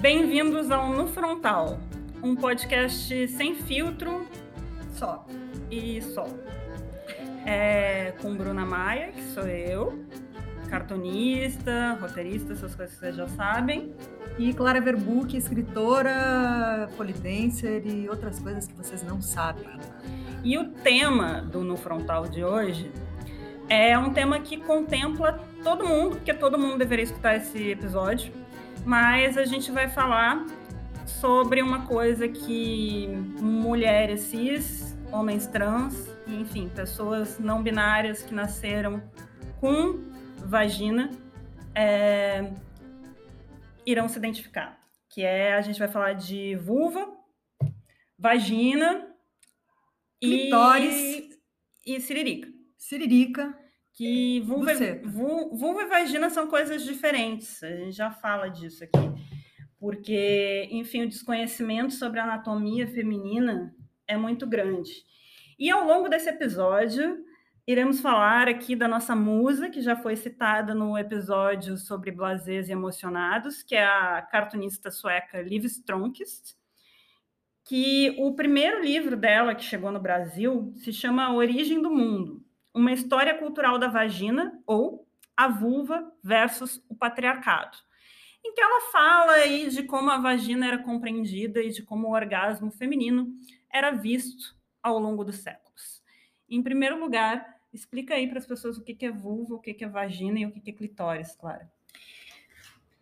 Bem-vindos ao No Frontal, um podcast sem filtro Só. e só. É, com Bruna Maia, que sou eu, cartunista, roteirista, essas coisas que vocês já sabem. E Clara Verbuck, escritora, polidancer e outras coisas que vocês não sabem. E o tema do No Frontal de hoje é um tema que contempla todo mundo, porque todo mundo deveria escutar esse episódio, mas a gente vai falar sobre uma coisa que mulheres cis, homens trans, e, enfim, pessoas não binárias que nasceram com vagina é, irão se identificar. Que é, a gente vai falar de vulva, vagina Clitóris. e, e siririca. Siririca. Que vulva, Buceta. vu- vulva e vagina são coisas diferentes. A gente já fala disso aqui. Porque, enfim, o desconhecimento sobre a anatomia feminina é muito grande. E ao longo desse episódio, iremos falar aqui da nossa musa, que já foi citada no episódio sobre blasés e emocionados, que é a cartunista sueca Liv Stromquist, que o primeiro livro dela, que chegou no Brasil, se chama Origem do Mundo, uma história cultural da vagina ou a vulva versus o patriarcado, em que ela fala aí de como a vagina era compreendida e de como o orgasmo feminino era visto ao longo dos séculos. Em primeiro lugar, explica aí para as pessoas o que é vulva, o que é vagina e o que é clitóris, Clara.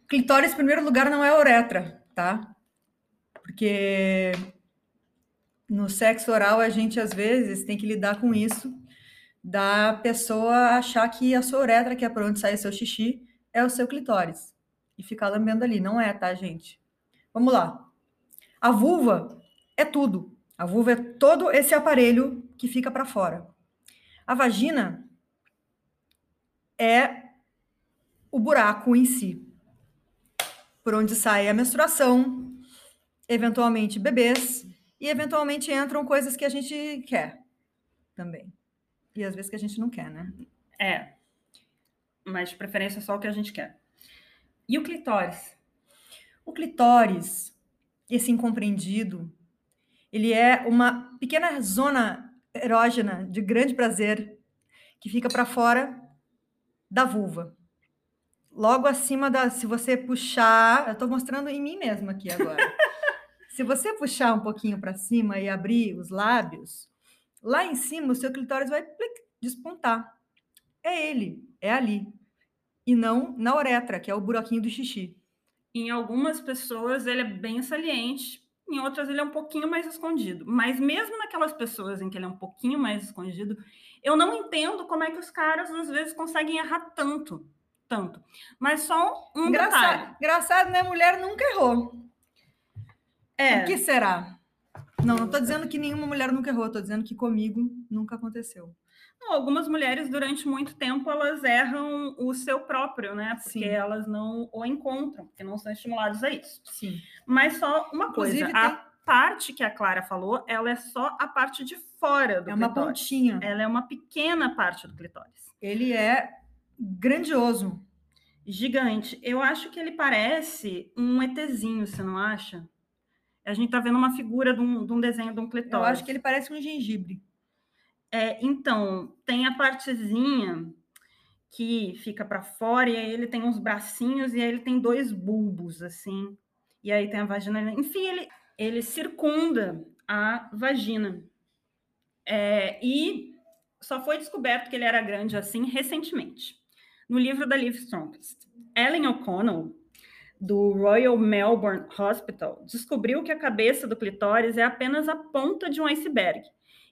Clitóris, em primeiro lugar, não é uretra, tá? Porque no sexo oral a gente às vezes tem que lidar com isso da pessoa achar que a sua uretra, que é por onde sai o seu xixi, é o seu clitóris. E ficar lambendo ali. Não é, tá, gente? Vamos lá. A vulva é tudo. A vulva é todo esse aparelho que fica para fora. A vagina é o buraco em si, por onde sai a menstruação, eventualmente bebês e eventualmente entram coisas que a gente quer também. E às vezes que a gente não quer, né? É, mas de preferência só o que a gente quer. E o clitóris? O clitóris, esse incompreendido, ele é uma pequena zona erógena de grande prazer que fica para fora da vulva. Logo acima da, se você puxar, eu estou mostrando em mim mesma aqui agora. se você puxar um pouquinho para cima e abrir os lábios, lá em cima o seu clitóris vai plic, despontar. É ele, é ali. E não na uretra, que é o buraquinho do xixi. Em algumas pessoas ele é bem saliente, em outras ele é um pouquinho mais escondido. Mas mesmo naquelas pessoas em que ele é um pouquinho mais escondido, eu não entendo como é que os caras às vezes conseguem errar tanto, tanto. Mas só um Engraçado, detalhe. engraçado, né? Mulher nunca errou. É, O que será? Não, não tô dizendo que nenhuma mulher nunca errou, tô dizendo que comigo nunca aconteceu. não, algumas mulheres durante muito tempo elas erram o seu próprio, né? Porque Sim. elas não o encontram, porque não são estimuladas a isso. Sim. Mas só uma coisa, Inclusive, a tem- parte que a Clara falou, ela é só a parte de fora do É uma clitóris. pontinha. Ela é uma pequena parte do clitóris. Ele é grandioso. Gigante. Eu acho que ele parece um ETzinho, você não acha? A gente tá vendo uma figura de um, de um desenho de um clitóris. Eu acho que ele parece um gengibre. É, então, tem a partezinha que fica para fora, e aí ele tem uns bracinhos, e aí ele tem dois bulbos, assim. E aí tem a vagina. Enfim, ele, ele circunda a vagina. É, e só foi descoberto que ele era grande assim recentemente. No livro da Liv Stromquist. Ellen O'Connell, do Royal Melbourne Hospital, descobriu que a cabeça do clitóris é apenas a ponta de um iceberg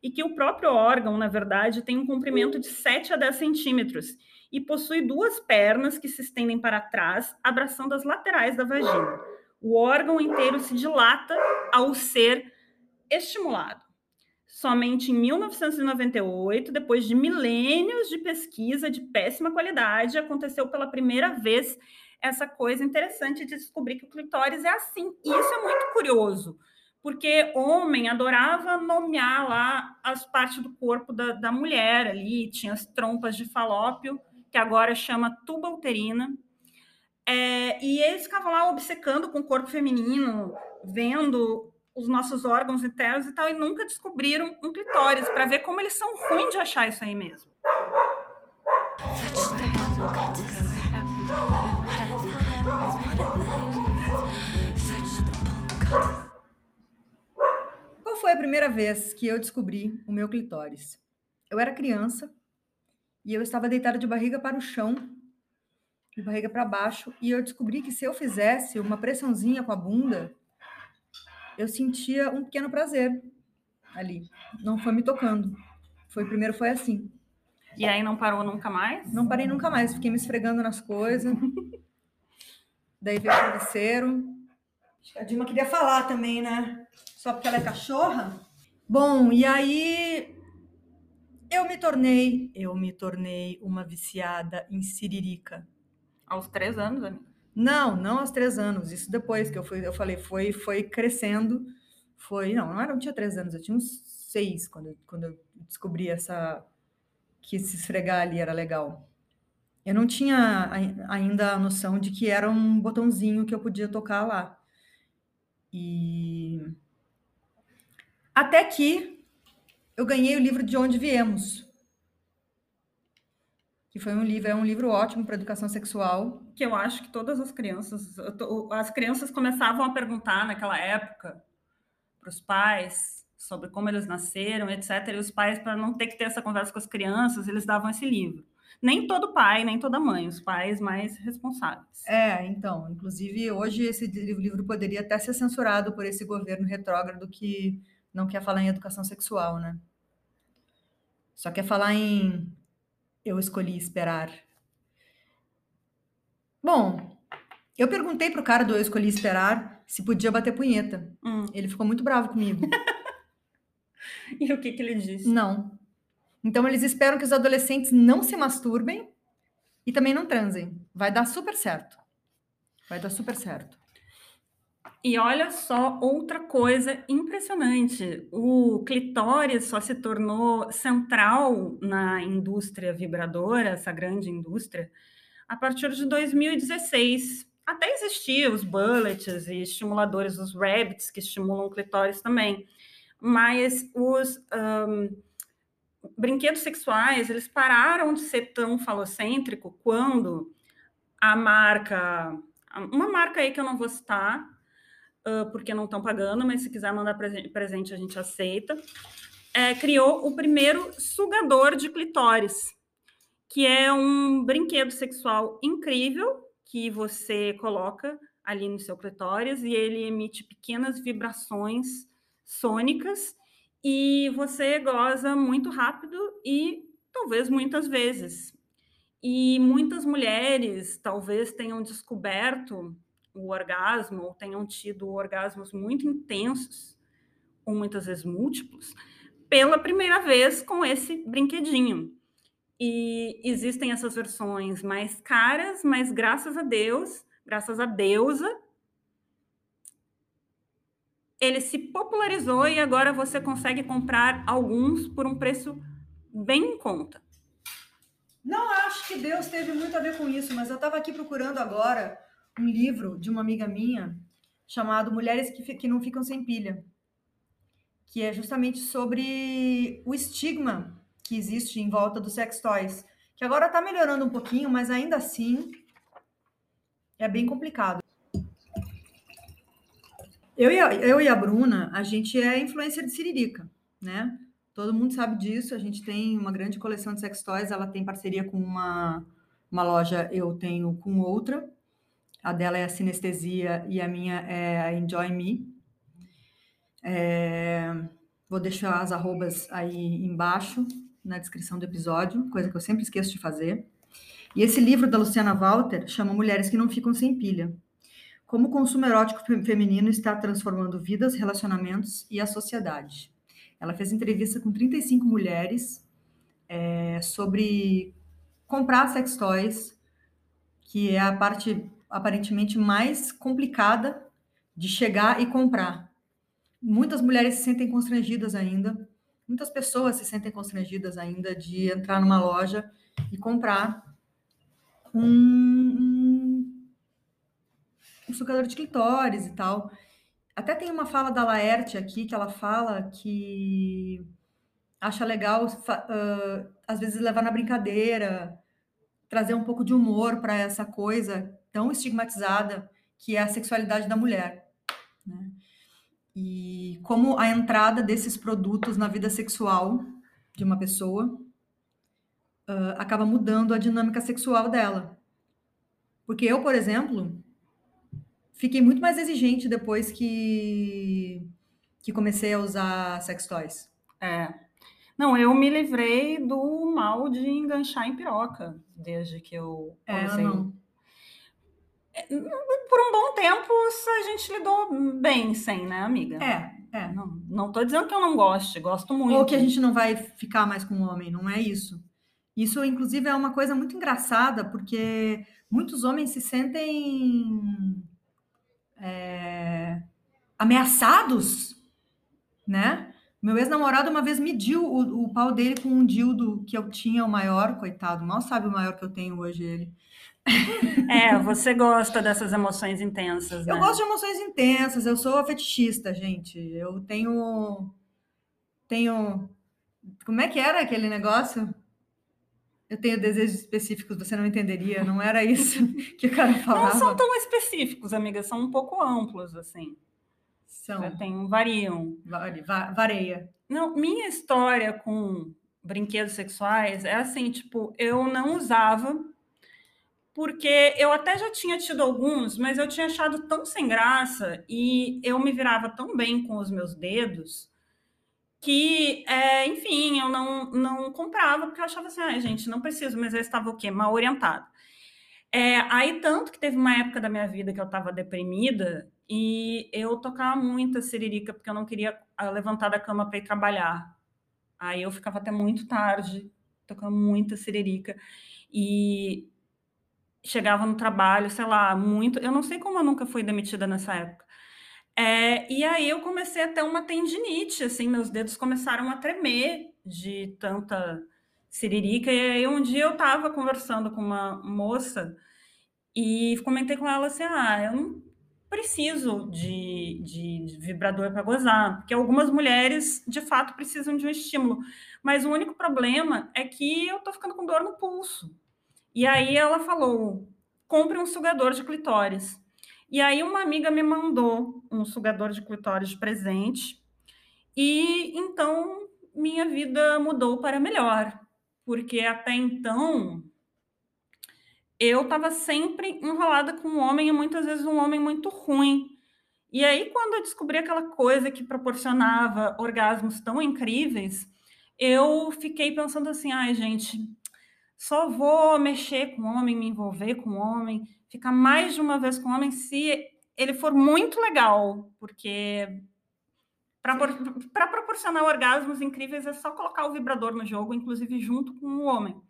e que o próprio órgão, na verdade, tem um comprimento de 7 a 10 centímetros e possui duas pernas que se estendem para trás, abraçando as laterais da vagina. O órgão inteiro se dilata ao ser estimulado. Somente em 1998, depois de milênios de pesquisa de péssima qualidade, aconteceu pela primeira vez essa coisa interessante de descobrir que o clitóris é assim. E isso é muito curioso, porque homem adorava nomear lá as partes do corpo da, da mulher ali, tinha as trompas de falópio, que agora chama tuba uterina. É, e eles ficavam lá obcecando com o corpo feminino, vendo os nossos órgãos internos e tal, e nunca descobriram um clitóris para ver como eles são ruins de achar isso aí mesmo. A primeira vez que eu descobri o meu clitóris? Eu era criança e eu estava deitada de barriga para o chão, de barriga para baixo, e eu descobri que se eu fizesse uma pressãozinha com a bunda, eu sentia um pequeno prazer ali. Não foi me tocando. Foi primeiro foi assim. E aí não parou nunca mais? Não parei nunca mais, fiquei me esfregando nas coisas. Daí veio o travesseiro. A Dilma queria falar também, né? Só porque ela é cachorra. Bom, e aí eu me tornei, eu me tornei uma viciada em siririca. Aos três anos, amiga? Não, não aos três anos. Isso depois que eu fui, eu falei, foi, foi crescendo. Foi, não, não era, não tinha três anos, eu tinha uns seis quando, quando eu descobri essa que se esfregar ali era legal. Eu não tinha ainda a noção de que era um botãozinho que eu podia tocar lá. E até que eu ganhei o livro De Onde Viemos, que foi um livro, é um livro ótimo para educação sexual. Que eu acho que todas as crianças, as crianças começavam a perguntar naquela época para os pais sobre como eles nasceram, etc. E os pais, para não ter que ter essa conversa com as crianças, eles davam esse livro. Nem todo pai, nem toda mãe, os pais mais responsáveis. É, então, inclusive hoje esse livro poderia até ser censurado por esse governo retrógrado que não quer falar em educação sexual, né? Só quer falar em eu escolhi esperar. Bom, eu perguntei pro cara do Eu Escolhi Esperar se podia bater punheta. Hum. Ele ficou muito bravo comigo. e o que, que ele disse? Não. Então eles esperam que os adolescentes não se masturbem e também não transem. Vai dar super certo. Vai dar super certo. E olha só outra coisa impressionante: o clitóris só se tornou central na indústria vibradora, essa grande indústria, a partir de 2016. Até existiam os bullets e estimuladores, os rabbits, que estimulam o clitóris também. Mas os um, brinquedos sexuais, eles pararam de ser tão falocêntrico quando a marca, uma marca aí que eu não vou citar, uh, porque não estão pagando, mas se quiser mandar presente, a gente aceita. É, criou o primeiro sugador de clitóris, que é um brinquedo sexual incrível que você coloca ali no seu clitóris e ele emite pequenas vibrações sônicas e você goza muito rápido e talvez muitas vezes. E muitas mulheres talvez tenham descoberto o orgasmo ou tenham tido orgasmos muito intensos, ou muitas vezes múltiplos, pela primeira vez com esse brinquedinho. E existem essas versões mais caras, mas graças a Deus, graças a deusa, ele se popularizou e agora você consegue comprar alguns por um preço bem em conta. Não acho que Deus teve muito a ver com isso, mas eu estava aqui procurando agora um livro de uma amiga minha chamado Mulheres que, que Não Ficam Sem Pilha, que é justamente sobre o estigma que existe em volta dos sex toys, que agora está melhorando um pouquinho, mas ainda assim é bem complicado. Eu e, a, eu e a Bruna, a gente é influência de Siririca, né? Todo mundo sabe disso. A gente tem uma grande coleção de sex toys. Ela tem parceria com uma, uma loja, eu tenho com outra. A dela é a Sinestesia e a minha é a Enjoy Me. É, vou deixar as arrobas aí embaixo na descrição do episódio, coisa que eu sempre esqueço de fazer. E esse livro da Luciana Walter chama Mulheres que não ficam sem pilha. Como o consumo erótico feminino está transformando vidas, relacionamentos e a sociedade. Ela fez entrevista com 35 mulheres é, sobre comprar sex toys, que é a parte aparentemente mais complicada de chegar e comprar. Muitas mulheres se sentem constrangidas ainda, muitas pessoas se sentem constrangidas ainda de entrar numa loja e comprar um, o sucador de clitóris e tal. Até tem uma fala da Laerte aqui que ela fala que acha legal, uh, às vezes, levar na brincadeira, trazer um pouco de humor para essa coisa tão estigmatizada que é a sexualidade da mulher. Né? E como a entrada desses produtos na vida sexual de uma pessoa uh, acaba mudando a dinâmica sexual dela. Porque eu, por exemplo, fiquei muito mais exigente depois que, que comecei a usar sex toys. É. Não, eu me livrei do mal de enganchar em piroca desde que eu comecei. É, não. É, por um bom tempo a gente lidou bem sem, né, amiga? É, é. Não, não tô dizendo que eu não goste, gosto muito. Ou que a gente não vai ficar mais com o homem, não é isso. Isso, inclusive, é uma coisa muito engraçada, porque muitos homens se sentem é, ameaçados, né? Meu ex-namorado uma vez mediu o, o, pau dele com um dildo que eu tinha, o maior, coitado, mal sabe o maior que eu tenho hoje ele. É, você gosta dessas emoções intensas, né? Eu gosto de emoções intensas, eu sou fetichista, gente. Eu tenho. Tenho. Como é que era aquele negócio? Eu tenho desejos específicos, você não entenderia, não era isso que o cara falava. Não são tão específicos, amiga, são um pouco amplos, assim. São. Já tem, variam. Vare, vareia. Não, minha história com brinquedos sexuais é assim, tipo, eu não usava porque eu até já tinha tido alguns, mas eu tinha achado tão sem graça e eu me virava tão bem com os meus dedos que, é, enfim, eu não, não comprava, porque eu achava assim, ah, gente, não preciso, mas eu estava o quê? Mal orientada. É, aí, tanto que teve uma época da minha vida que eu estava deprimida e eu tocava muita siririca, porque eu não queria ah, levantar da cama para ir trabalhar. Aí eu ficava até muito tarde tocando muita siririca. E chegava no trabalho, sei lá, muito. Eu não sei como eu nunca fui demitida nessa época. É, e aí eu comecei a ter uma tendinite, assim, meus dedos começaram a tremer de tanta siririca. E aí um dia eu estava conversando com uma moça e comentei com ela assim: ah, eu não preciso de, de vibrador para gozar, porque algumas mulheres de fato precisam de um estímulo, mas o único problema é que eu tô ficando com dor no pulso. E aí ela falou: compre um sugador de clitóris. E aí uma amiga me mandou um sugador de clitóris de presente. E então minha vida mudou para melhor, porque até então eu estava sempre enrolada com um homem e muitas vezes um homem muito ruim. E aí, quando eu descobri aquela coisa que proporcionava orgasmos tão incríveis, eu fiquei pensando assim: ai, gente, só vou mexer com homem, me envolver com homem, ficar mais de uma vez com homem se ele for muito legal, porque para proporcionar orgasmos incríveis é só colocar o vibrador no jogo, inclusive junto com o homem.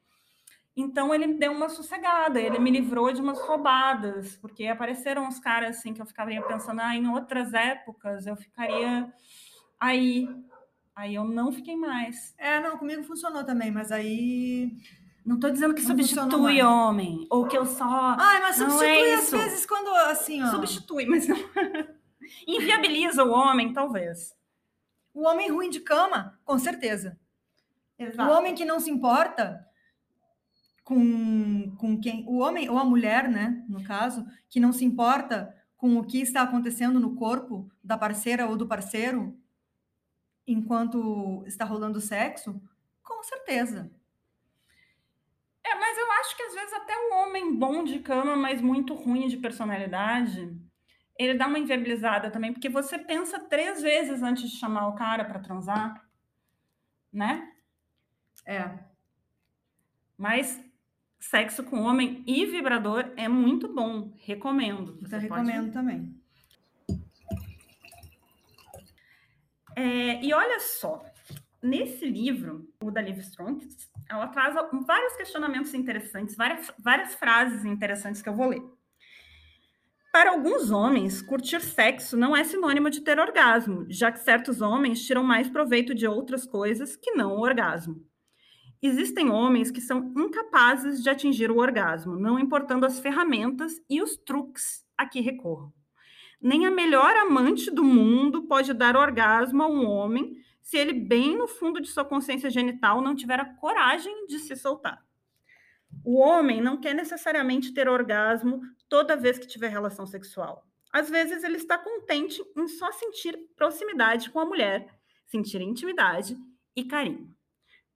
Então ele deu uma sossegada, ele me livrou de umas roubadas, porque apareceram uns caras assim que eu ficaria pensando, ah, em outras épocas eu ficaria aí. Aí eu não fiquei mais. É, não, comigo funcionou também, mas aí não estou dizendo que não substitui homem, ou que eu só. Ai, mas é substitui é às vezes quando assim, ó. Substitui, mas não. Inviabiliza o homem, talvez. O homem ruim de cama, com certeza. Exato. O homem que não se importa com, com quem. O homem ou a mulher, né, no caso, que não se importa com o que está acontecendo no corpo da parceira ou do parceiro enquanto está rolando sexo, com certeza. É, mas eu acho que às vezes até um homem bom de cama, mas muito ruim de personalidade, ele dá uma inviabilizada também, porque você pensa três vezes antes de chamar o cara para transar, né? É. Mas sexo com homem e vibrador é muito bom, recomendo. Você Eu recomendo pode... também. É, e olha só, nesse livro, o da Liv Strong, ela traz vários questionamentos interessantes, várias, várias frases interessantes que eu vou ler. Para alguns homens, curtir sexo não é sinônimo de ter orgasmo, já que certos homens tiram mais proveito de outras coisas que não o orgasmo. Existem homens que são incapazes de atingir o orgasmo, não importando as ferramentas e os truques a que recorro. Nem a melhor amante do mundo pode dar orgasmo a um homem se ele, bem no fundo de sua consciência genital, não tiver a coragem de se soltar. O homem não quer necessariamente ter orgasmo toda vez que tiver relação sexual. Às vezes ele está contente em só sentir proximidade com a mulher, sentir intimidade e carinho.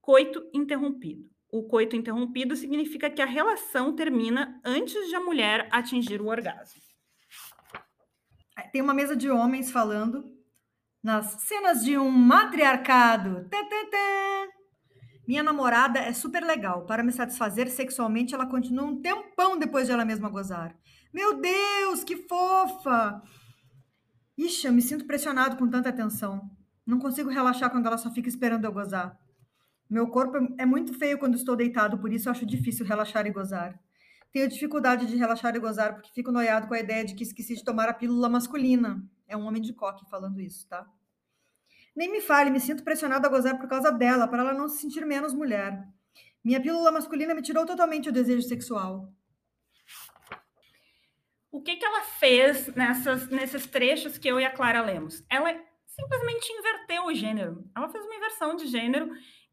Coito interrompido. O coito interrompido significa que a relação termina antes de a mulher atingir o orgasmo. Tem uma mesa de homens falando nas cenas de um matriarcado. Minha namorada é super legal. Para me satisfazer sexualmente, ela continua um tempão depois de ela mesma gozar. Meu Deus, que fofa! Ixi, eu me sinto pressionado com tanta atenção. Não consigo relaxar quando ela só fica esperando eu gozar. Meu corpo é muito feio quando estou deitado, por isso acho difícil relaxar e gozar. Tenho dificuldade de relaxar e gozar porque fico noiado com a ideia de que esqueci de tomar a pílula masculina. É um homem de coque falando isso, tá? Nem me fale, me sinto pressionado a gozar por causa dela, para ela não se sentir menos mulher. Minha pílula masculina me tirou totalmente o desejo sexual. O que, que ela fez nessas, nesses trechos que eu e a Clara lemos? Ela simplesmente inverteu o gênero. Ela fez uma inversão de gênero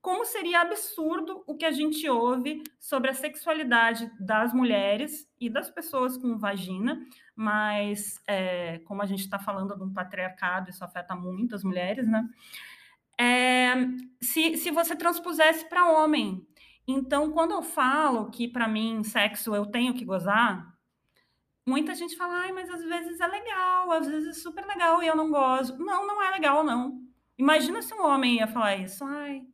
como seria absurdo o que a gente ouve sobre a sexualidade das mulheres e das pessoas com vagina, mas é, como a gente está falando de um patriarcado, isso afeta muitas mulheres, né? É, se, se você transpusesse para homem. Então, quando eu falo que para mim sexo eu tenho que gozar, muita gente fala, ai, mas às vezes é legal, às vezes é super legal e eu não gosto. Não, não é legal, não. Imagina se um homem ia falar isso, ai,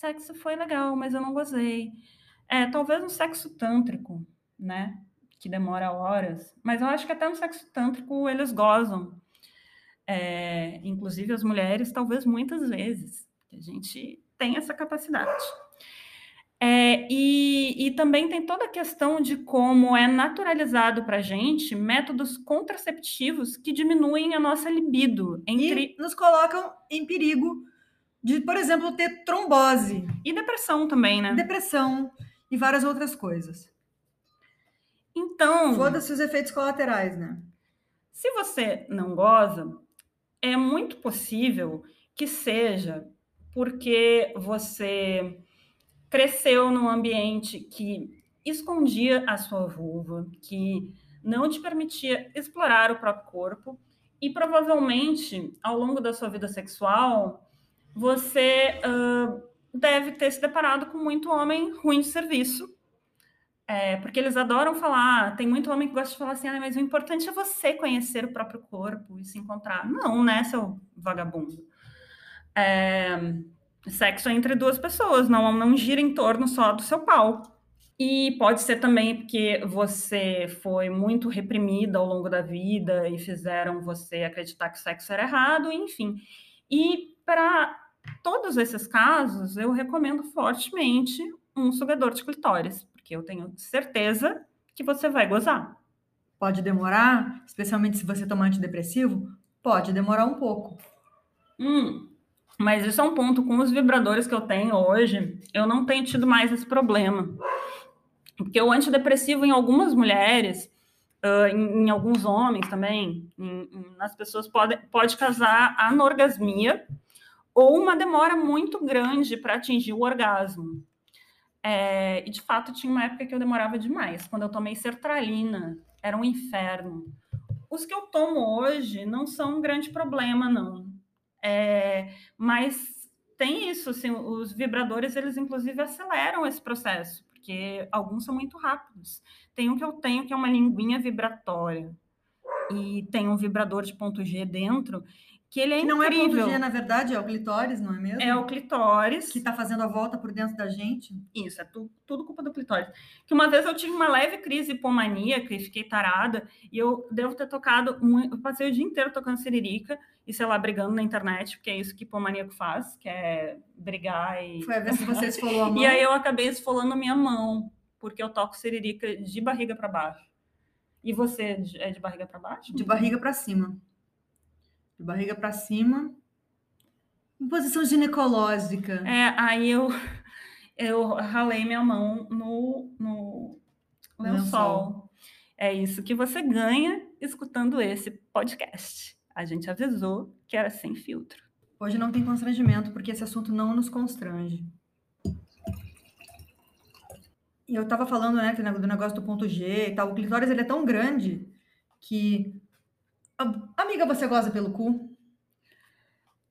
sexo foi legal, mas eu não gozei. É, talvez um sexo tântrico, né? Que demora horas. Mas eu acho que até no sexo tântrico eles gozam. É, inclusive as mulheres, talvez muitas vezes. A gente tem essa capacidade. É, e, e, também tem toda a questão de como é naturalizado para a gente métodos contraceptivos que diminuem a nossa libido. Entre... E nos colocam em perigo de, por exemplo, ter trombose. E depressão também, né? Depressão e várias outras coisas. Então. Foda-se os efeitos colaterais, né? Se você não goza, é muito possível que seja porque você cresceu num ambiente que escondia a sua vulva, que não te permitia explorar o próprio corpo, e provavelmente, ao longo da sua vida sexual, você uh, deve ter se deparado com muito homem ruim de serviço. É, porque eles adoram falar, tem muito homem que gosta de falar assim, ah, mas o importante é você conhecer o próprio corpo e se encontrar. Não, né, seu vagabundo? É, sexo é entre duas pessoas, não, não gira em torno só do seu pau. E pode ser também porque você foi muito reprimida ao longo da vida e fizeram você acreditar que o sexo era errado, enfim. E para todos esses casos, eu recomendo fortemente um sugador de clitóris, porque eu tenho certeza que você vai gozar. Pode demorar, especialmente se você tomar antidepressivo? Pode demorar um pouco. Hum, mas isso é um ponto. Com os vibradores que eu tenho hoje, eu não tenho tido mais esse problema. Porque o antidepressivo em algumas mulheres, uh, em, em, alguns homens também, em, em, nas pessoas, pode, pode causar anorgasmia, ou uma demora muito grande para atingir o orgasmo. É, e de fato tinha uma época que eu demorava demais. Quando eu tomei sertralina, era um inferno. Os que eu tomo hoje não são um grande problema, não. É, mas tem isso, assim, os vibradores, eles inclusive aceleram esse processo, porque alguns são muito rápidos. Tem um que eu tenho que é uma linguinha vibratória e tem um vibrador de ponto G dentro que ele é que não incrível. é ponto G, na verdade, é o clitóris, não é mesmo? É o clitóris. Que está fazendo a volta por dentro da gente. Isso, é tu, tudo culpa do clitóris. Que uma vez eu tive uma leve crise hipomaníaca e fiquei tarada, e eu devo ter tocado, eu passei o dia inteiro tocando siririca, e sei lá, brigando na internet, porque é isso que hipomaníaco faz, que é brigar e... Foi a vez que você esfolou a mão? e aí eu acabei esfolando a minha mão, porque eu toco siririca de barriga para baixo. E você é de barriga para baixo? De barriga para cima de barriga para cima, em posição ginecológica. É, aí eu, eu ralei minha mão no, no lençol. lençol. É isso que você ganha escutando esse podcast. A gente avisou que era sem filtro. Hoje não tem constrangimento, porque esse assunto não nos constrange. E eu estava falando, né, do negócio do ponto G e tal. O clitóris, ele é tão grande que... Amiga, você goza pelo cu?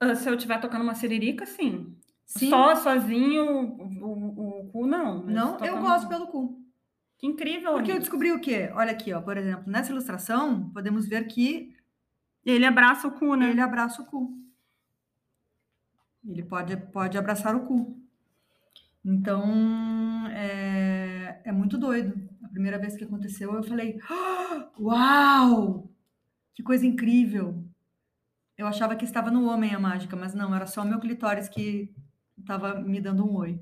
Uh, se eu estiver tocando uma siririca, sim. Sim. Só sozinho, o, o, o cu, não. Não, eu tocando- gosto pelo cu. Que incrível. Porque eu amiga. descobri o quê? Olha aqui, ó, por exemplo, nessa ilustração, podemos ver que Ele abraça o cu, né? ele abraça o cu. Ele pode, pode abraçar o cu. Então, é, é muito doido. A primeira vez que aconteceu, eu falei: "Ah, Uau! Que coisa incrível! Eu achava que estava no homem a mágica, mas não, era só o meu clitóris que estava me dando um oi.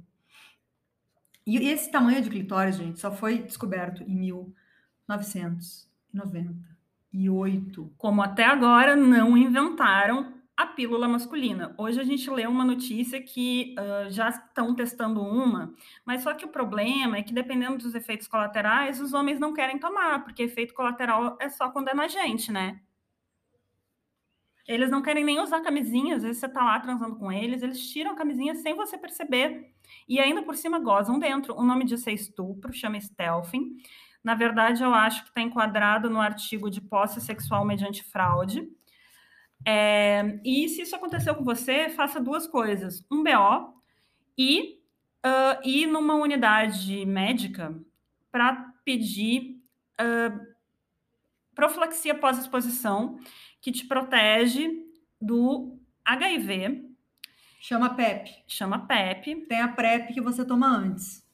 E esse tamanho de clitóris, gente, só foi descoberto em 1998. Como até agora não inventaram a pílula masculina. Hoje a gente leu uma notícia que ah, já estão testando uma, mas só que o problema é que dependendo dos efeitos colaterais, os homens não querem tomar, porque efeito colateral é só quando é na gente, né? Eles não querem nem usar camisinha, às vezes você tá lá transando com eles, eles tiram a camisinha sem você perceber. E ainda por cima gozam dentro. O nome disso é estupro, chama stealthing. Na verdade, eu acho que está enquadrado no artigo de posse sexual mediante fraude. É, e se isso aconteceu com você, faça duas coisas: um BO e ah, ir numa unidade médica para pedir ah, profilaxia pós-exposição, que te protege do HIV, Chama PEP. chama PEP. Tem a PrEP que você toma antes.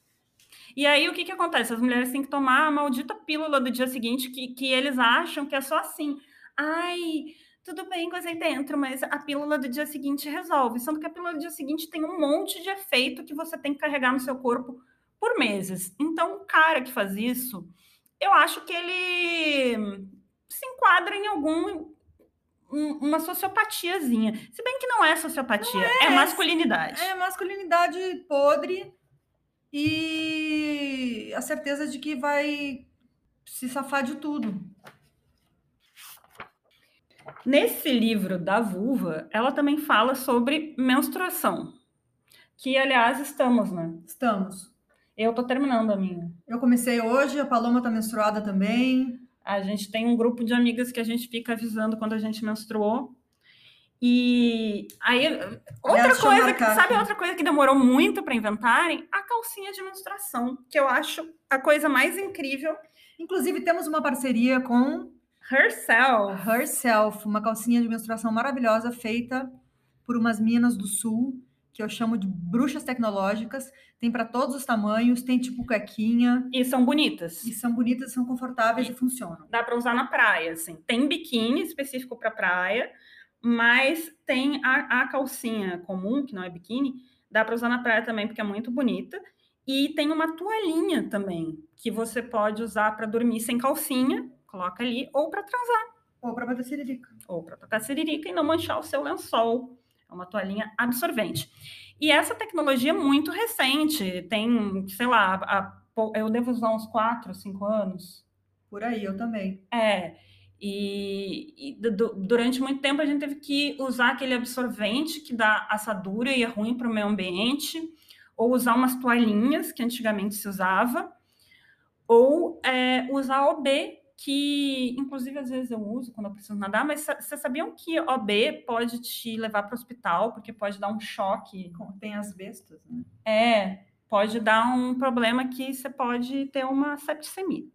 E aí, o que, que acontece? As mulheres têm que tomar a maldita pílula do dia seguinte, que, que eles acham que é só assim. Ai, tudo bem, gozei dentro, mas a pílula do dia seguinte resolve. Sendo que a pílula do dia seguinte tem um monte de efeito que você tem que carregar no seu corpo por meses. Então, o cara que faz isso, eu acho que ele se enquadra em algum um- uma sociopatiazinha. Se bem que não é sociopatia, é, masculinidade. É masculinidade podre e a certeza de que vai se safar de tudo. Nesse livro da vulva, ela também fala sobre menstruação. Que, aliás, estamos, né? Estamos. Eu tô terminando a minha. Eu comecei hoje, a Paloma tá menstruada também. A gente tem um grupo de amigas que a gente fica avisando quando a gente menstruou. E aí, outra Elas coisa, que, sabe outra coisa que demorou muito para inventarem? A calcinha de menstruação, que eu acho a coisa mais incrível. Inclusive, temos uma parceria com Herself. Herself, uma calcinha de menstruação maravilhosa feita por umas minas do sul, que eu chamo de bruxas tecnológicas. Tem para todos os tamanhos, tem tipo cuequinha, E são bonitas. e são bonitas, são confortáveis e funcionam. dá para usar na praia, assim. Tem biquíni específico para praia, mas tem a, a calcinha comum, que não é biquíni, dá para usar na praia também, porque é muito bonita. E tem uma toalhinha também, que você pode usar para dormir sem calcinha, coloca ali, ou para transar, Ou para bater siririca. ou para tocar siririca e não manchar o seu lençol. É uma toalhinha absorvente. E essa tecnologia é muito recente, tem, sei lá, a- eu devo usar uns 4, 5 anos. Por aí, eu também. É, e, e du- du- durante muito tempo a gente teve que usar aquele absorvente que dá assadura e é ruim para o meio ambiente, ou usar umas toalhinhas que antigamente se usava, ou é, usar OB, que inclusive às vezes eu uso quando eu preciso nadar, mas vocês sabiam que OB pode te levar para o hospital, porque pode dar um choque Tem as bestas, né? é, pode dar um problema que você pode ter uma septicemia.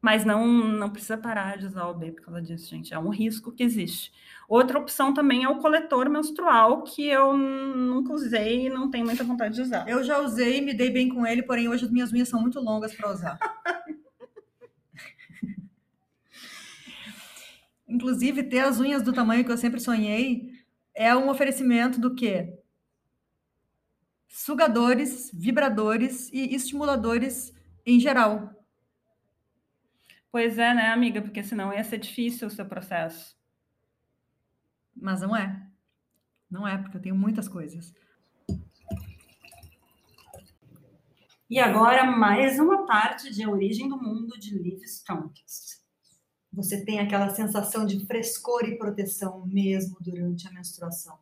Mas não, não precisa parar de usar o B por causa disso, gente. É um risco que existe. Outra opção também é o coletor menstrual, que eu nunca usei e não tenho muita vontade de usar. Eu já usei, me dei bem com ele, porém hoje as minhas unhas são muito longas para usar. Inclusive, ter as unhas do tamanho que eu sempre sonhei é um oferecimento do quê? Sugadores, vibradores e estimuladores em geral. Pois é, né, amiga? Porque senão ia ser difícil o seu processo. Mas não é. Não é, porque eu tenho muitas coisas. E agora, mais uma parte de A Origem do Mundo de Liv Stromkist. Você tem aquela sensação de frescor e proteção mesmo durante a menstruação.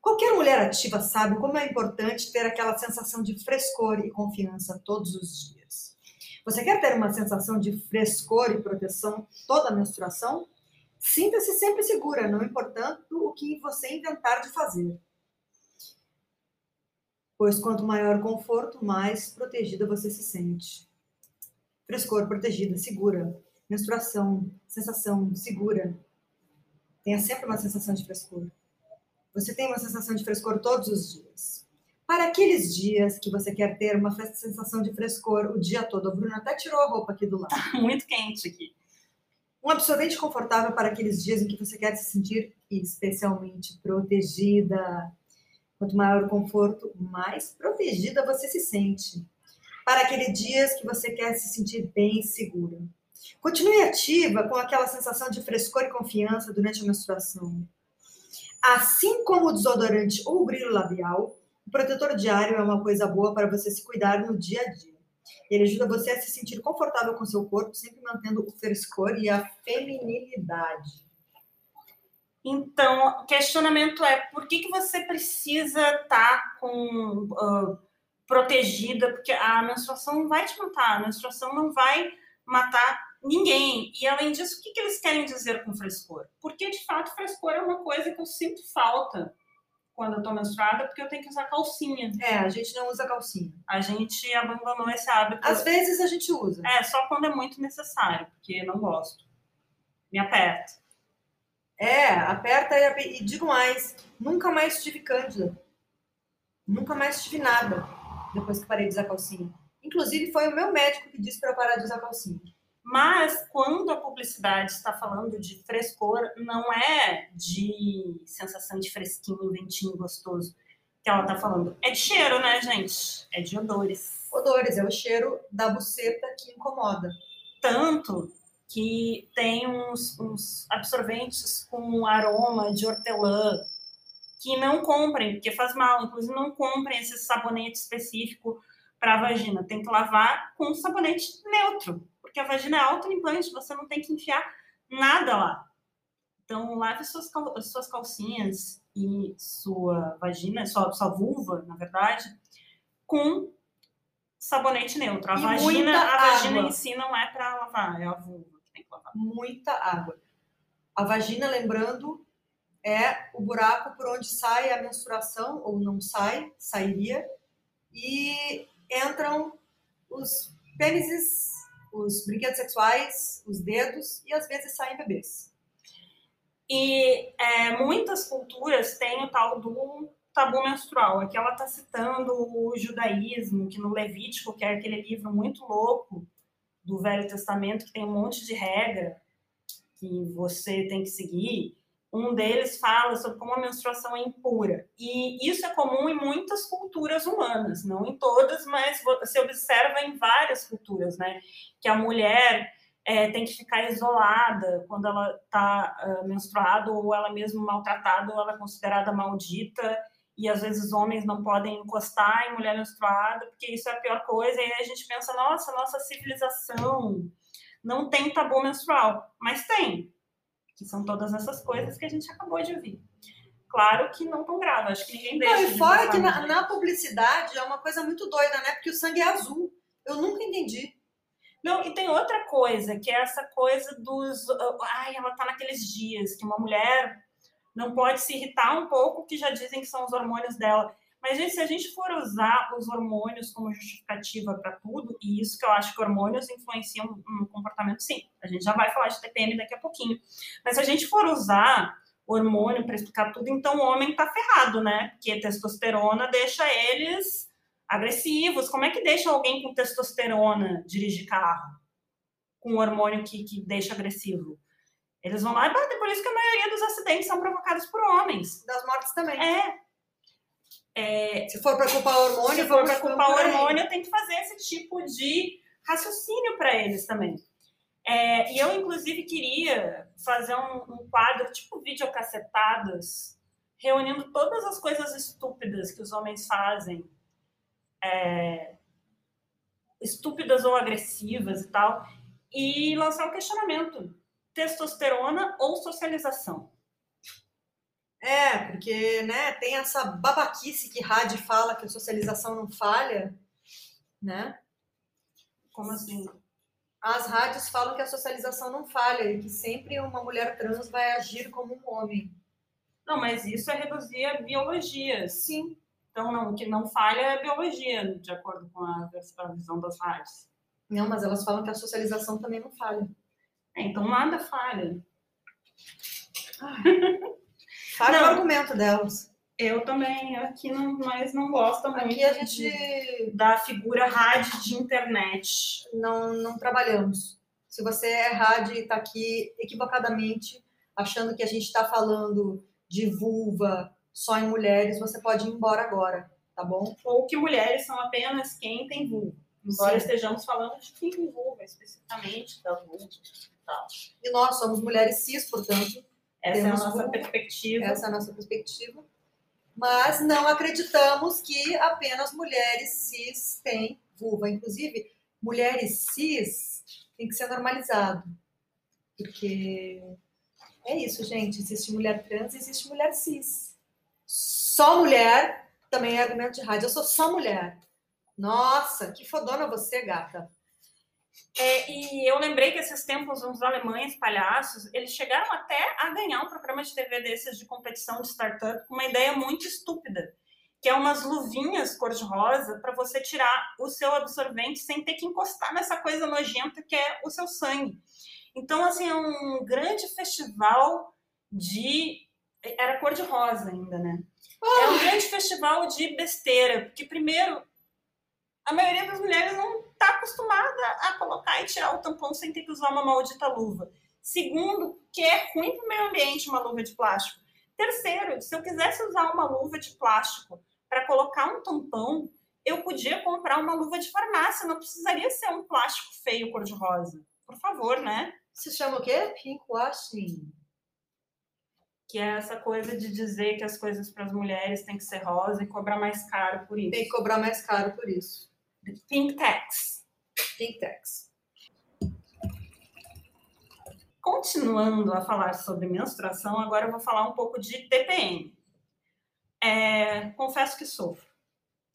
Qualquer mulher ativa sabe como é importante ter aquela sensação de frescor e confiança todos os dias. Você quer ter uma sensação de frescor e proteção toda a menstruação? Sinta-se sempre segura, não importando o que você inventar de fazer. Pois quanto maior o conforto, mais protegida você se sente. Frescor, protegida, segura. Menstruação, sensação, segura. Tenha sempre uma sensação de frescor. Você tem uma sensação de frescor todos os dias. Para aqueles dias que você quer ter uma sensação de frescor o dia todo, a Bruna até tirou a roupa aqui do lado. Tá muito quente aqui. Um absorvente confortável para aqueles dias em que você quer se sentir especialmente protegida. Quanto maior o conforto, mais protegida você se sente. Para aqueles dias que você quer se sentir bem segura. Continue ativa com aquela sensação de frescor e confiança durante a menstruação. Assim como o desodorante ou o brilho labial, o protetor diário é uma coisa boa para você se cuidar no dia a dia. Ele ajuda você a se sentir confortável com seu corpo, sempre mantendo o frescor e a feminilidade. Então, o questionamento é por que, que você precisa estar tá com uh, protegida? Porque a menstruação não vai te matar, a menstruação não vai matar ninguém. E além disso, o que, que eles querem dizer com frescor? Porque de fato, frescor é uma coisa que eu sinto falta quando eu tô menstruada, porque eu tenho que usar calcinha. É, a gente não usa calcinha. A gente abandonou esse hábito. Às vezes a gente usa. É, só quando é muito necessário, porque eu não gosto. Me aperta. É, aperta e, e digo mais, nunca mais tive cândida. Nunca mais tive nada depois que parei de usar calcinha. Inclusive, foi o meu médico que disse para parar de usar calcinha. Mas quando a publicidade está falando de frescor, não é de sensação de fresquinho, ventinho gostoso que ela está falando. É de cheiro, né, gente? É de odores. Odores, é o cheiro da buceta que incomoda. Tanto que tem uns, uns absorventes com aroma de hortelã que não comprem, porque faz mal. Inclusive, não comprem esse sabonete específico para a vagina. Tem que lavar com sabonete neutro porque a vagina é autolimpante, você não tem que enfiar nada lá. Então, lave suas, cal suas calcinhas e sua vagina, sua, sua vulva, na verdade, com sabonete neutro. A, vagina, a vagina em si não é para lavar, é a vulva que tem que lavar. Muita água. A vagina, lembrando, é o buraco por onde sai a menstruação, ou não sai, sairia, e entram os pênises os brinquedos sexuais, os dedos e às vezes saem bebês. E é, muitas culturas têm o tal do tabu menstrual. Aqui ela está citando o judaísmo, que no Levítico, que é aquele livro muito louco do Velho Testamento, que tem um monte de regra que você tem que seguir, um deles fala sobre como a menstruação é impura. E isso é comum em muitas culturas humanas, não em todas, mas você observa em várias culturas, né? Que a mulher é, tem que ficar isolada quando ela está uh, ah, menstruada, ou ela mesmo maltratada, ou ela é considerada maldita. E às vezes homens não podem encostar em mulher menstruada, porque isso é a pior coisa. E aí a gente pensa, nossa, nossa civilização não tem tabu menstrual. Mas tem, que são todas essas coisas que a gente acabou de ouvir. Claro que não tão grave, acho que ninguém deixa. Não, e fora que na, na, publicidade é uma coisa muito doida, né? Porque o sangue é azul. Eu nunca entendi. Não, e tem outra coisa, que é essa coisa dos. Ai, ela tá naqueles dias que uma mulher não pode se irritar um pouco, que já dizem que são os hormônios dela. Mas, gente, se a gente for usar os hormônios como justificativa para tudo, e isso que eu acho que hormônios influenciam no comportamento, sim. A gente já vai falar de TPM daqui a pouquinho. Mas se a gente for usar hormônio para explicar tudo, então o homem tá ferrado, né? Porque testosterona deixa eles agressivos. Como é que deixa alguém com testosterona dirigir carro? Com um hormônio que, que deixa agressivo? Eles vão lá e batem. Por isso que a maioria dos acidentes são provocados por homens. Das mortes também. É. É, se for para culpar o hormônio, se for para culpar hormônio, tem que fazer esse tipo de raciocínio para eles também. É, e eu, inclusive, queria fazer um, um quadro tipo videocacetadas, reunindo todas as coisas estúpidas que os homens fazem, é, estúpidas ou agressivas e tal, e lançar um questionamento. testosterona ou socialização? É, porque né, tem essa babaquice que Had fala que a socialização não falha, né? Como assim? As rádios falam que a socialização não falha e que sempre uma mulher trans vai agir como um homem. Não, mas isso é reduzir a biologia. Sim. Então, não, o que não falha é a biologia, de acordo com a, a visão das rádios. Não, mas elas falam que a socialização também não falha. É, então nada falha. Falha o argumento delas. Eu também, aqui não, nós não gosta muito Aqui a gente de- da figura rádio de internet. não, não trabalhamos. Se você é rádio e está aqui equivocadamente, achando que a gente está falando de vulva só em mulheres, você pode ir embora agora, tá bom? Ou que mulheres são apenas quem tem vulva. Embora Sim. estejamos falando de quem tem vulva, especificamente da vulva. e tal. E nós somos mulheres cis, portanto, Essa Temos é a nossa perspectiva. essa é a nossa perspectiva. Mas não acreditamos que apenas mulheres cis têm vulva. Inclusive, mulheres cis tem que ser normalizado. Porque é isso, gente. Existe mulher trans, existe mulher cis. Só mulher também é argumento de rádio. Eu sou só mulher. Nossa, que fodona você, gata. É, e eu lembrei que esses tempos uns alemães palhaços, eles chegaram até a ganhar um programa de TV desses de competição de startup com uma ideia muito estúpida, que é umas luvinhas cor-de-rosa para você tirar o seu absorvente sem ter que encostar nessa coisa nojenta que é o seu sangue. Então, assim, é um grande festival de. Era cor-de-rosa ainda, né? É um grande festival de besteira, porque, primeiro, a maioria das mulheres não está acostumada a colocar e tirar o tampão sem ter que usar uma maldita luva. Segundo, que é ruim para o meio ambiente uma luva de plástico. Terceiro, se eu quisesse usar uma luva de plástico para colocar um tampão, eu podia comprar uma luva de farmácia, não precisaria ser um plástico feio cor-de-rosa. Por favor, né? Se chama o quê? Pinkwashing. Que é essa coisa de dizer que as coisas para as mulheres têm que ser rosa e cobrar mais caro por isso. Tem que cobrar mais caro por isso. Pink tax. Pink tax. Continuando a falar sobre menstruação, agora eu vou falar um pouco de TPM. É, confesso que sofro.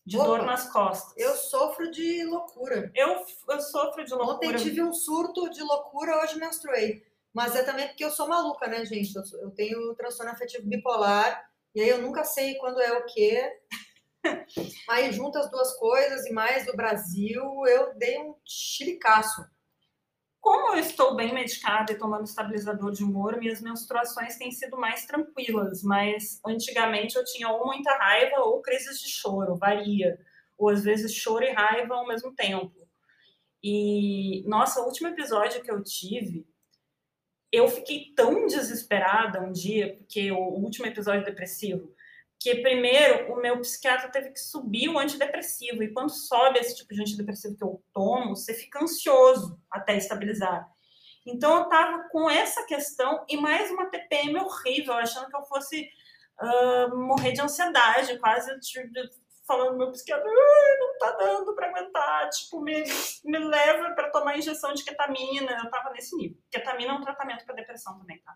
De Opa. dor nas costas. Eu sofro de loucura. eu, eu sofro de loucura. Ontem tive um surto de loucura, hoje menstruei. Mas é também porque eu sou maluca, né, gente? Eu, eu tenho transtorno afetivo bipolar, e aí eu nunca sei quando é o quê. Aí junta as duas coisas e mais do Brasil, eu dei um chilicaço. Como eu estou bem medicada e tomando estabilizador de humor, minhas menstruações têm sido mais tranquilas, mas antigamente eu tinha ou muita raiva ou crises de choro, varia. Ou às vezes choro e raiva ao mesmo tempo. E, nossa, o último episódio que eu tive, eu fiquei tão desesperada um dia, porque o último episódio depressivo, que primeiro o meu psiquiatra teve que subir o antidepressivo, e quando sobe esse tipo de antidepressivo que eu tomo, você fica ansioso até estabilizar. Então eu tava com essa questão e mais uma TPM horrível, achando que eu fosse ah, morrer de ansiedade, quase tipo, falando meu psiquiatra, "Ai, não tá dando para aguentar, tipo, me, me leva para tomar injeção de ketamina. Eu tava nesse nível. Ketamina é um tratamento para depressão também, tá?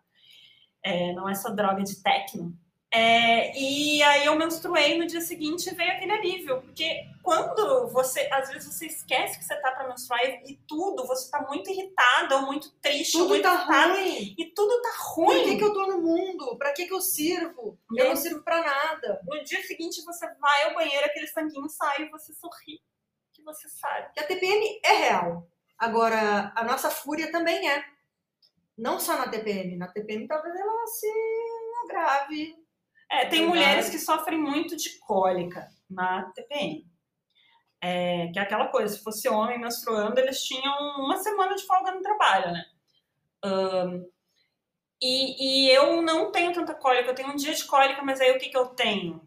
É, não é só droga de tecno. É, e aí eu menstruei no dia seguinte e veio aquele alívio, porque quando você, às vezes você esquece que você tá para menstruar e, tudo, você tá muito irritada ou muito triste, ou Tudo muito tá irritada, ruim. e tudo tá Por ruim. que, que eu tô no mundo? Pra que, que eu sirvo? Eu não sirvo pra nada. No dia seguinte você vai ao banheiro, aquele sanguinho sai e você sorri, que você sabe. Que a TPM é real. Agora, a nossa fúria também é. Não só na TPM. Na TPM talvez ela se agrave. É, tem mulheres que sofrem muito de cólica na TPM. É, que é aquela coisa, se fosse homem menstruando, eles tinham uma semana de folga no trabalho, né? Ahn, e, e eu não tenho tanta cólica, eu tenho um dia de cólica, mas aí o que, que eu tenho?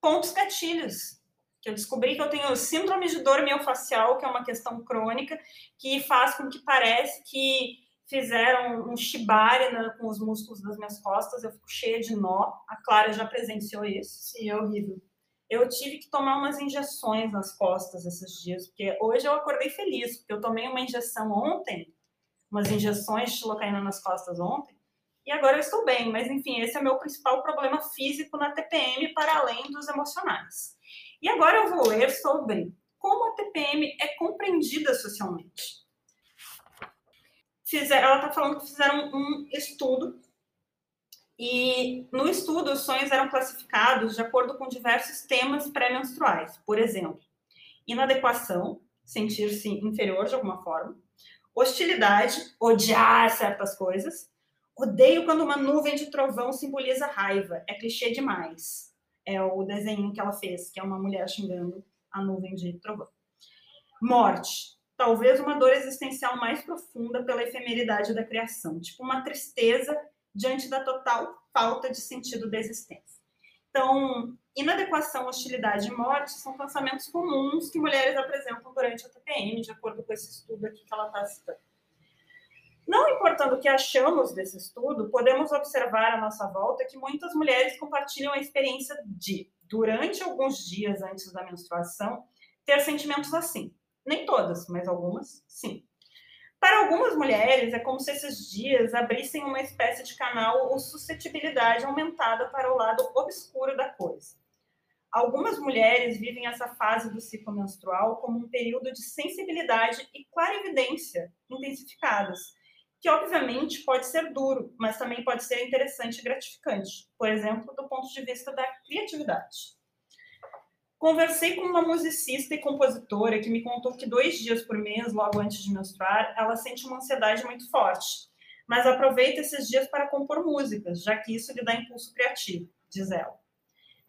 Pontos gatilhos. Que eu descobri que eu tenho síndrome de dor miofascial, que é uma questão crônica, que faz com que parece que fizeram um shibari na- com os músculos das minhas costas, eu fico cheia de nó. A Clara já presenciou isso. Sim, é horrível. Eu tive que tomar umas injeções nas costas esses dias, porque hoje eu acordei feliz, porque eu tomei uma injeção ontem umas injeções de xilocaína nas costas ontem, e agora eu estou bem, mas enfim, esse é o meu principal problema físico na TPM, para além dos emocionais. E agora eu vou ler sobre como a TPM é compreendida socialmente. Fizeram, ela está falando que fizeram um estudo e no estudo os sonhos eram classificados de acordo com diversos temas pré-menstruais. Por exemplo, inadequação, sentir-se inferior de alguma forma, hostilidade, odiar certas coisas, odeio quando uma nuvem de trovão simboliza raiva, é clichê demais. É o desenho que ela fez, que é uma mulher xingando a nuvem de trovão. Morte, talvez uma dor existencial mais profunda pela efemeridade da criação, tipo uma tristeza diante da total falta de sentido da existência. Então, inadequação, hostilidade e morte são pensamentos comuns que mulheres apresentam durante a TPM, de acordo com esse estudo aqui que ela está citando. Não importando o que achamos desse estudo, podemos observar à nossa volta que muitas mulheres compartilham a experiência de, durante alguns dias antes da menstruação, ter sentimentos assim. Nem todas, mas algumas, sim. Para algumas mulheres, é como se esses dias abrissem uma espécie de canal ou suscetibilidade aumentada para o lado obscuro da coisa. Algumas mulheres vivem essa fase do ciclo menstrual como um período de sensibilidade e clarividência intensificadas, que obviamente pode ser duro, mas também pode ser interessante e gratificante, por exemplo, do ponto de vista da criatividade. Conversei com uma musicista e compositora que me contou que dois dias por mês, logo antes de menstruar, ela sente uma ansiedade muito forte, mas aproveita esses dias para compor músicas, já que isso lhe dá impulso criativo, diz ela.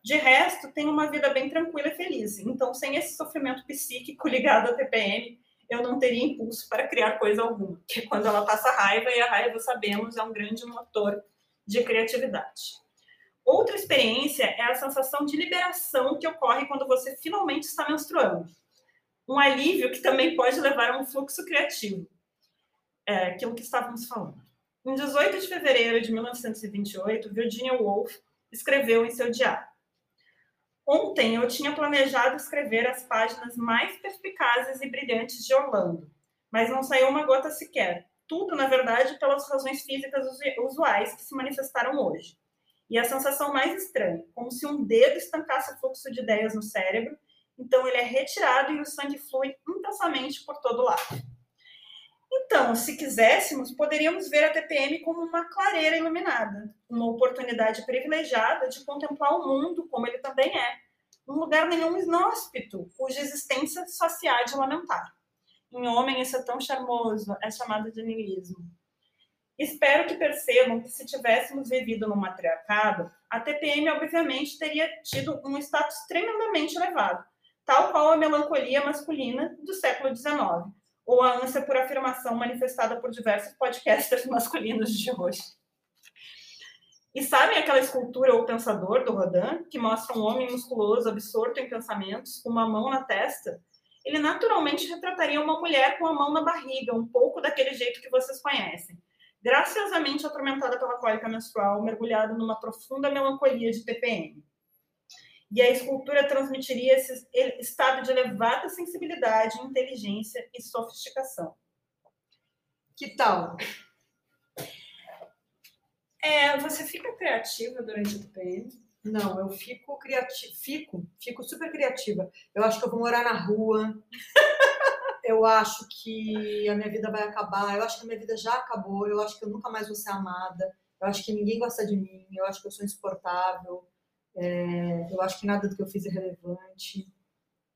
De resto, tem uma vida bem tranquila e feliz, então sem esse sofrimento psíquico ligado à TPM, eu não teria impulso para criar coisa alguma, porque quando ela passa raiva, e a raiva, sabemos, é um grande motor de criatividade. Outra experiência é a sensação de liberação que ocorre quando você finalmente está menstruando. Um alívio que também pode levar a um fluxo criativo. É aquilo que estávamos falando. Em 18 de fevereiro de 1928, Virginia Woolf escreveu em seu diário: Ontem eu tinha planejado escrever as páginas mais perspicazes e brilhantes de Orlando, mas não saiu uma gota sequer. Tudo, na verdade, pelas razões físicas usuais que se manifestaram hoje. E a sensação mais estranha, como se um dedo estancasse o fluxo de ideias no cérebro, então ele é retirado e o sangue flui intensamente por todo lado. Então, se quiséssemos, poderíamos ver a TPM como uma clareira iluminada, uma oportunidade privilegiada de contemplar o mundo como ele também é, um lugar nenhum inóspito, cuja existência só se há de lamentar. Em homem, isso é tão charmoso, é chamado de niilismo. Espero que percebam que se tivéssemos vivido no matriarcado, a TPM obviamente teria tido um status tremendamente elevado, tal qual a melancolia masculina do século XIX, ou a ânsia por afirmação manifestada por diversos podcasters masculinos de hoje. E sabem aquela escultura ou pensador do Rodin, que mostra um homem musculoso absorto em pensamentos, com uma mão na testa? Ele naturalmente retrataria uma mulher com a mão na barriga, um pouco daquele jeito que vocês conhecem graciosamente atormentada pela cólica menstrual, mergulhada numa profunda melancolia de TPM. E a escultura transmitiria esse estado de elevada sensibilidade, inteligência e sofisticação. Que tal? É, você fica criativa durante o TPM? Não, eu fico criativa, fico, fico super criativa. Eu acho que eu vou morar na rua. eu acho que a minha vida vai acabar, eu acho que a minha vida já acabou, eu acho que eu nunca mais vou ser amada, eu acho que ninguém gosta de mim, eu acho que eu sou insuportável, é, eu acho que nada do que eu fiz é relevante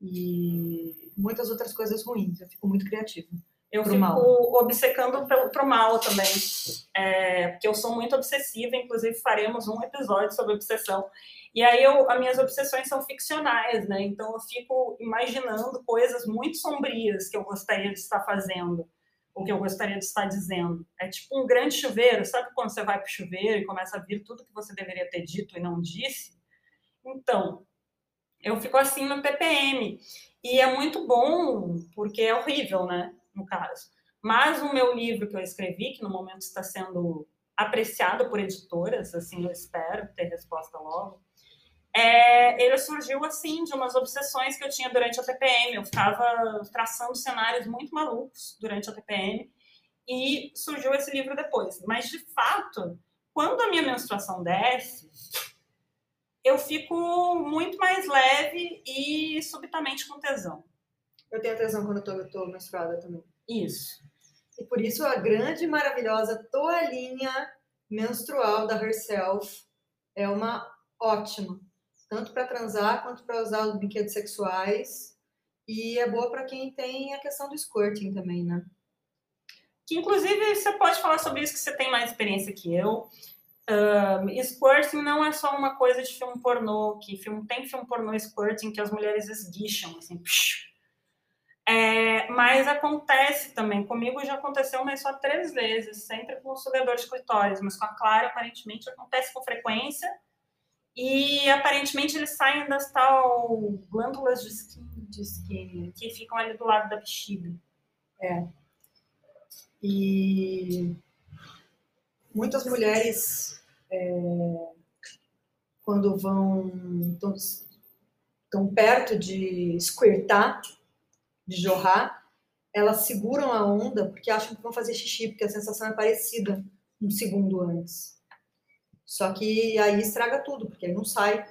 e muitas outras coisas ruins. Eu fico muito criativa. Eu fico mal. obcecando pelo, pro mal também, é, porque eu sou muito obsessiva, inclusive faremos um episódio sobre obsessão. E aí eu, as minhas obsessões são ficcionais, né? Então eu fico imaginando coisas muito sombrias que eu gostaria de estar fazendo, ou que eu gostaria de estar dizendo. É tipo um grande chuveiro, sabe quando você vai para o chuveiro e começa a vir tudo que você deveria ter dito e não disse? Então, eu fico assim no TPM. E é muito bom, porque é horrível, né? No caso. Mas o meu livro que eu escrevi, que no momento está sendo apreciado por editoras, assim eu espero ter resposta logo, é, ele surgiu assim de umas obsessões que eu tinha durante a TPM. Eu ficava traçando cenários muito malucos durante a TPM e surgiu esse livro depois. Mas, de fato, quando a minha menstruação desce, eu fico muito mais leve e subitamente com tesão. Eu tenho tesão quando eu tô menstruada também. Isso. E por isso a grande, maravilhosa toalhinha menstrual da Herself é uma ótima. Tanto para transar quanto para usar os brinquedos sexuais. E é boa para quem tem a questão do squirting também, né? Que inclusive você pode falar sobre isso que você tem mais experiência que eu. Um, squirting não é só uma coisa de filme pornô, que filme, tem filme pornô squirting que as mulheres esguicham, assim, psh, mas acontece também, comigo já aconteceu, mas só três vezes, sempre com o sugador de clitóris, mas com a Clara aparentemente acontece com frequência, e aparentemente eles saem das tal glândulas de skin, de skin que ficam ali do lado da bexiga. É. E muitas mulheres, é, quando vão, estão perto de squirtar, de jorrar, elas seguram a onda porque acham que vão fazer xixi, porque a sensação é parecida um segundo antes. Só que aí estraga tudo, porque aí não sai.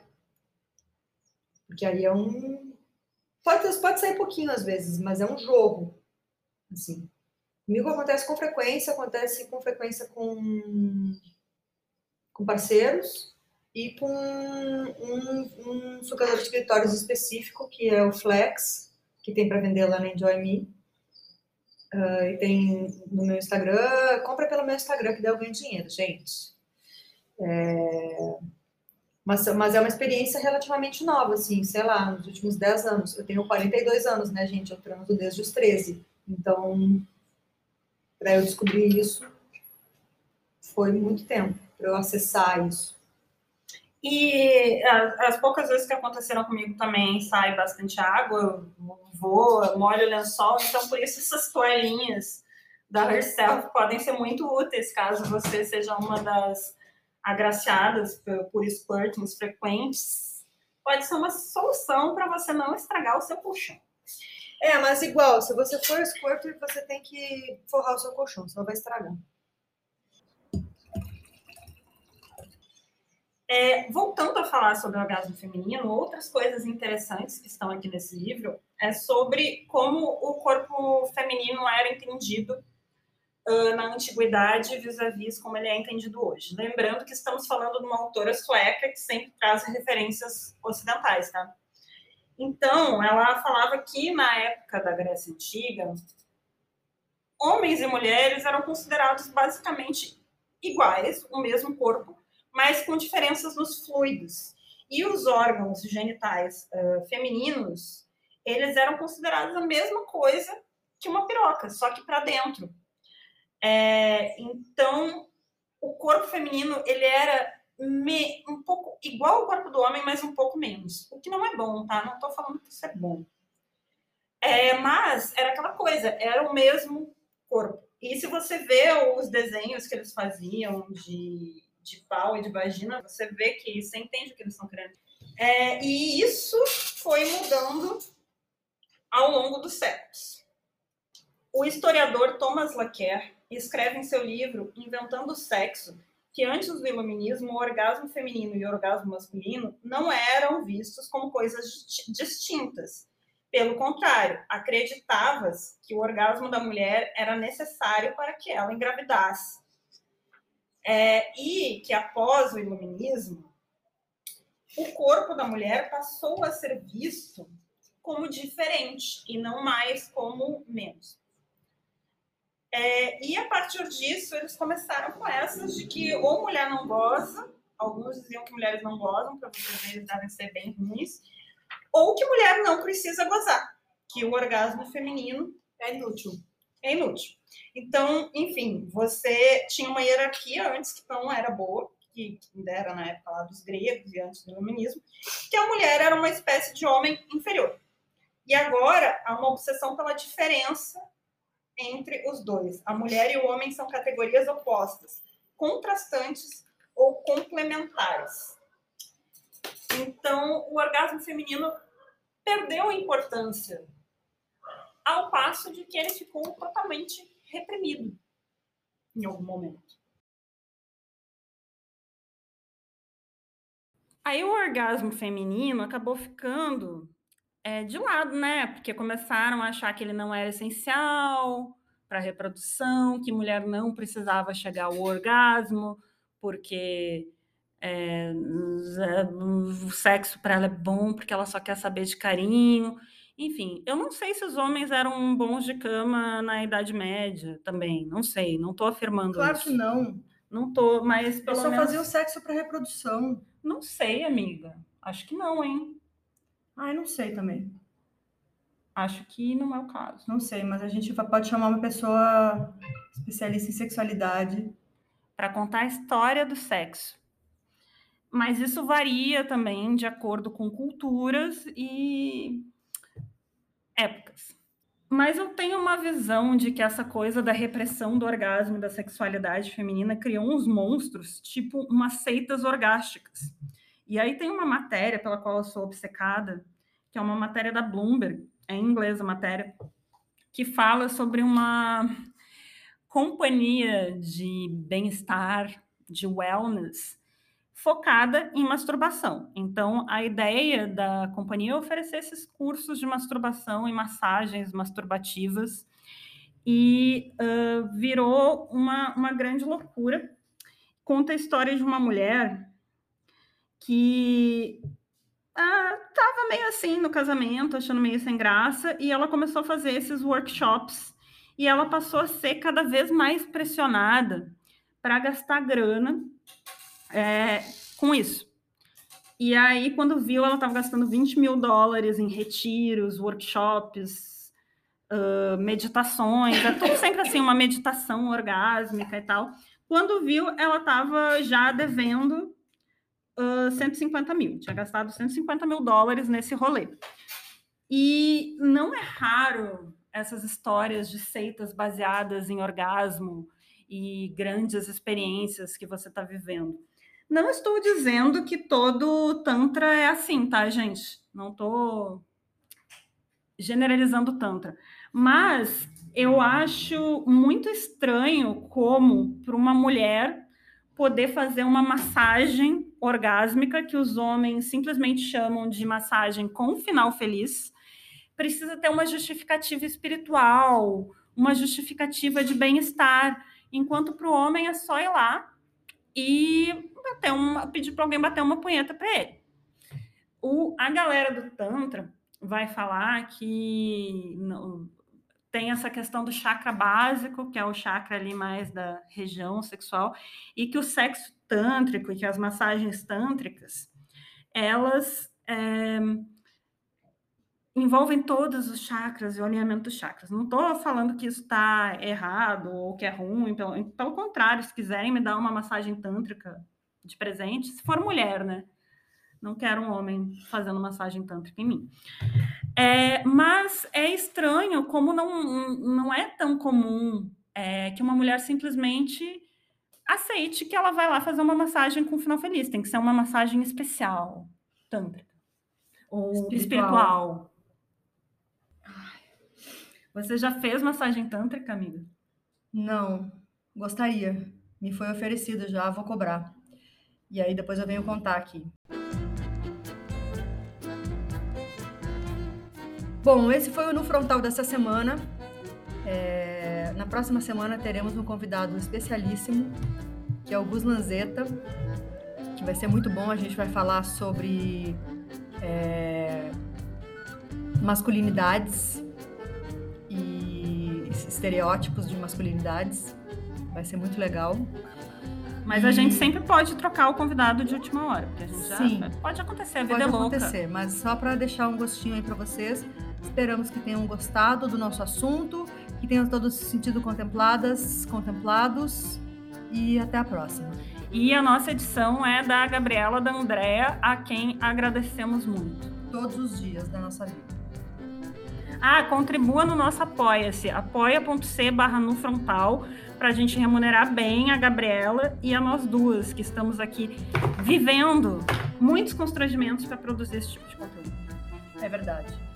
Porque aí é um. Pode, pode sair pouquinho às vezes, mas é um jogo. Assim. Comigo acontece com frequência, acontece com frequência com, com parceiros e com um, um sucador de escritórios específico, que é o Flex, que tem para vender lá na Enjoy Me. Uh, e tem no meu Instagram, compra pelo meu Instagram que dá algum dinheiro, gente. É... Mas, mas é uma experiência relativamente nova, assim, sei lá, nos últimos 10 anos. Eu tenho 42 anos, né, gente? Eu transo desde os 13. Então, para eu descobrir isso, foi muito tempo para eu acessar isso. E as, poucas vezes que aconteceram comigo também sai bastante água, voa, molho o lençol, então por isso essas toalhinhas da Herself podem ser muito úteis caso você seja uma das agraciadas por, por squirtings frequentes. Pode ser uma solução para você não estragar o seu colchão. É, mas igual, se você for squirter, você tem que forrar o seu colchão, senão vai estragar. É, voltando a falar sobre o orgasmo feminino, outras coisas interessantes que estão aqui nesse livro é sobre como o corpo feminino era entendido uh, na antiguidade vis-à-vis como ele é entendido hoje. Lembrando que estamos falando de uma autora sueca que sempre traz referências ocidentais, tá? Então, ela falava que na época da Grécia Antiga, homens e mulheres eram considerados basicamente iguais, o mesmo corpo, mas com diferenças nos fluidos. E os órgãos genitais uh, femininos, eles eram considerados a mesma coisa que uma piroca, só que para dentro. É, então, o corpo feminino, ele era me, um pouco igual ao corpo do homem, mas um pouco menos. O que não é bom, tá? Não estou falando que isso é bom. É, mas era aquela coisa, era o mesmo corpo. E se você vê os desenhos que eles faziam de de pau e de vagina, você vê que você entende o que eles estão querendo. É, e isso foi mudando ao longo dos séculos. O historiador Thomas Laquer escreve em seu livro Inventando o Sexo que antes do iluminismo, o orgasmo feminino e o orgasmo masculino não eram vistos como coisas distintas. Pelo contrário, acreditavas que o orgasmo da mulher era necessário para que ela engravidasse é, e que após o iluminismo, o corpo da mulher passou a ser visto como diferente e não mais como menos. É, e a partir disso, eles começaram com essas de que ou mulher não goza, alguns diziam que mulheres não gozam, para vocês verem, devem ser bem ruins, ou que mulher não precisa gozar, que o orgasmo feminino é inútil. É inútil. Então, enfim, você tinha uma hierarquia antes que não era boa, que era na época lá dos gregos e antes do iluminismo, que a mulher era uma espécie de homem inferior. E agora há uma obsessão pela diferença entre os dois. A mulher e o homem são categorias opostas, contrastantes ou complementares. Então, o orgasmo feminino perdeu importância, ao passo de que ele ficou totalmente reprimido. em algum momento. Aí o orgasmo feminino acabou ficando é, de lado, né? Porque começaram a achar que ele não era essencial para a reprodução, que mulher não precisava chegar ao orgasmo, porque é, o sexo para ela é bom, porque ela só quer saber de carinho. Enfim, eu não sei se os homens eram bons de cama na Idade Média também. Não sei, não estou afirmando claro isso. que não. Não tô, mas pelo Eu só menos... fazia o sexo para reprodução. Não sei, amiga. Acho que não, hein? Ai, não sei também. Acho que não é o caso. Não sei, mas a gente pode chamar uma pessoa especialista em sexualidade. Para contar a história do sexo. Mas isso varia também de acordo com culturas e épocas. Mas eu tenho uma visão de que essa coisa da repressão do orgasmo e da sexualidade feminina criou uns monstros, tipo umas seitas orgásticas. E aí tem uma matéria pela qual eu sou obcecada, que é uma matéria da Bloomberg, é em inglês a matéria, que fala sobre uma companhia de bem-estar, de wellness, focada em masturbação. Então, a ideia da companhia é oferecer esses cursos de masturbação e massagens masturbativas e uh, virou uma, uma grande loucura. Conta a história de uma mulher que estava uh, meio assim no casamento, achando meio sem graça, e ela começou a fazer esses workshops e ela passou a ser cada vez mais pressionada para gastar grana é, com isso. E aí, quando viu, ela estava gastando 20 mil dólares em retiros, workshops, uh, meditações, é tudo sempre assim, uma meditação orgásmica e tal. Quando viu, ela estava já devendo uh, 150 mil, tinha gastado 150 mil dólares nesse rolê. E não é raro essas histórias de seitas baseadas em orgasmo e grandes experiências que você está vivendo. Não estou dizendo que todo Tantra é assim, tá, gente? Não estou generalizando Tantra. Mas eu acho muito estranho como, para uma mulher, poder fazer uma massagem orgásmica, que os homens simplesmente chamam de massagem com final feliz, precisa ter uma justificativa espiritual, uma justificativa de bem-estar, enquanto para o homem é só ir lá e bater uma, pedir para alguém bater uma punheta para ele. O, a galera do Tantra vai falar que não, tem essa questão do chakra básico, que é o chakra ali mais da região sexual, e que o sexo tântrico e que as massagens tântricas, elas é, envolvem todos os chakras e o alinhamento dos chakras. Não estou falando que isso está errado ou que é ruim, pelo, pelo contrário, se quiserem me dar uma massagem tântrica de presente, se for mulher, né? Não quero um homem fazendo massagem tântrica em mim. É, mas é estranho como não, não é tão comum é, que uma mulher simplesmente aceite que ela vai lá fazer uma massagem com final feliz. Tem que ser uma massagem especial, tântrica. Ou espiritual. espiritual. Você já fez massagem tântrica, amiga? Não, gostaria. Me foi oferecido já, vou cobrar. E aí depois eu venho contar aqui. Bom, esse foi o No Frontal dessa semana. É... Na próxima semana teremos um convidado especialíssimo, que é o Gus Lanzetta, que vai ser muito bom. A gente vai falar sobre é... masculinidades e estereótipos de masculinidades. Vai ser muito legal. Mas e... a gente sempre pode trocar o convidado de última hora, porque a gente já Sim, pode acontecer, a vida pode é louca. acontecer, mas só para deixar um gostinho aí para vocês, esperamos que tenham gostado do nosso assunto, que tenham todos se sentido contempladas, contemplados e até a próxima. E a nossa edição é da Gabriela da Andréa, a quem agradecemos muito. Todos os dias da nossa vida. Ah, contribua no nosso Apoia-se, apoia.c barra no frontal, para a gente remunerar bem a Gabriela e a nós duas, que estamos aqui vivendo muitos constrangimentos para produzir esse tipo de conteúdo. É verdade.